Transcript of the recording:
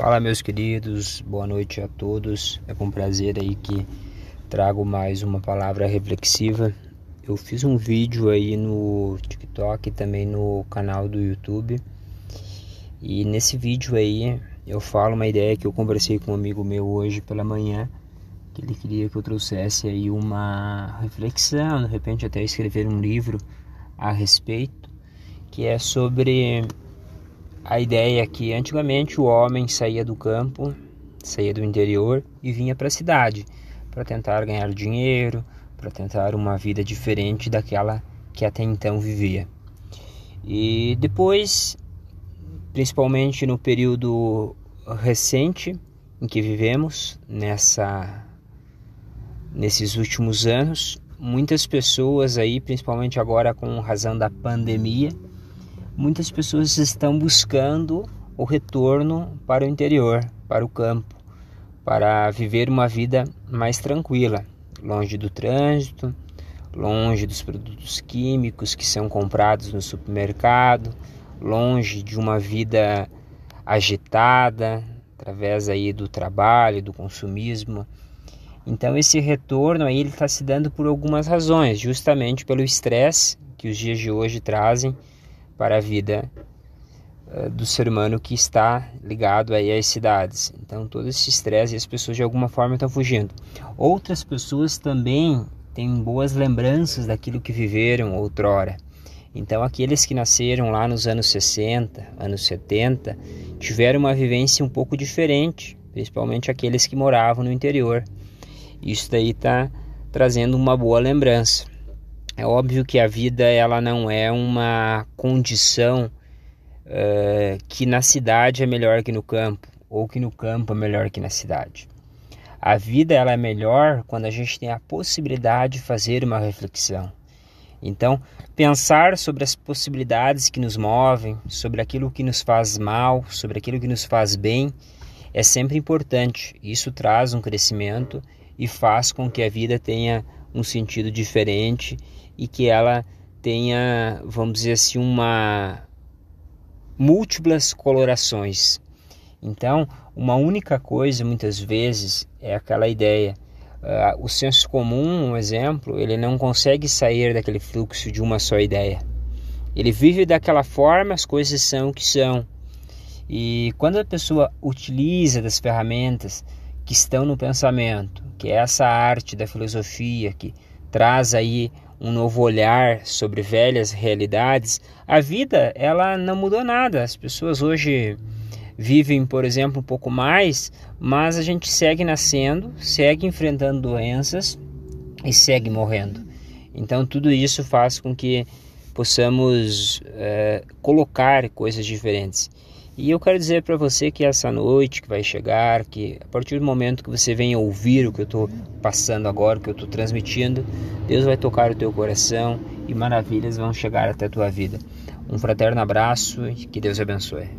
Fala meus queridos, boa noite a todos. É com prazer aí que trago mais uma palavra reflexiva. Eu fiz um vídeo aí no TikTok e também no canal do YouTube. E nesse vídeo aí eu falo uma ideia que eu conversei com um amigo meu hoje pela manhã, que ele queria que eu trouxesse aí uma reflexão, de repente até escrever um livro a respeito, que é sobre a ideia é que antigamente o homem saía do campo, saía do interior e vinha para a cidade para tentar ganhar dinheiro, para tentar uma vida diferente daquela que até então vivia. E depois, principalmente no período recente em que vivemos, nessa nesses últimos anos, muitas pessoas aí, principalmente agora com razão da pandemia, muitas pessoas estão buscando o retorno para o interior, para o campo, para viver uma vida mais tranquila, longe do trânsito, longe dos produtos químicos que são comprados no supermercado, longe de uma vida agitada através aí do trabalho, do consumismo. Então esse retorno aí ele está se dando por algumas razões, justamente pelo estresse que os dias de hoje trazem para a vida uh, do ser humano que está ligado aí às cidades. Então todo esse estresse e as pessoas de alguma forma estão fugindo. Outras pessoas também têm boas lembranças daquilo que viveram outrora. Então aqueles que nasceram lá nos anos 60, anos 70, tiveram uma vivência um pouco diferente, principalmente aqueles que moravam no interior. Isso daí está trazendo uma boa lembrança. É óbvio que a vida ela não é uma condição uh, que na cidade é melhor que no campo ou que no campo é melhor que na cidade. A vida ela é melhor quando a gente tem a possibilidade de fazer uma reflexão. Então, pensar sobre as possibilidades que nos movem, sobre aquilo que nos faz mal, sobre aquilo que nos faz bem, é sempre importante. Isso traz um crescimento e faz com que a vida tenha um sentido diferente e que ela tenha, vamos dizer assim, uma múltiplas colorações. Então, uma única coisa muitas vezes é aquela ideia. Uh, o senso comum, um exemplo, ele não consegue sair daquele fluxo de uma só ideia. Ele vive daquela forma, as coisas são o que são. E quando a pessoa utiliza das ferramentas que estão no pensamento, que é essa arte da filosofia que traz aí um novo olhar sobre velhas realidades, a vida ela não mudou nada. As pessoas hoje vivem, por exemplo, um pouco mais, mas a gente segue nascendo, segue enfrentando doenças e segue morrendo. Então tudo isso faz com que possamos é, colocar coisas diferentes. E eu quero dizer para você que essa noite que vai chegar, que a partir do momento que você venha ouvir o que eu estou passando agora, o que eu estou transmitindo, Deus vai tocar o teu coração e maravilhas vão chegar até a tua vida. Um fraterno abraço e que Deus abençoe.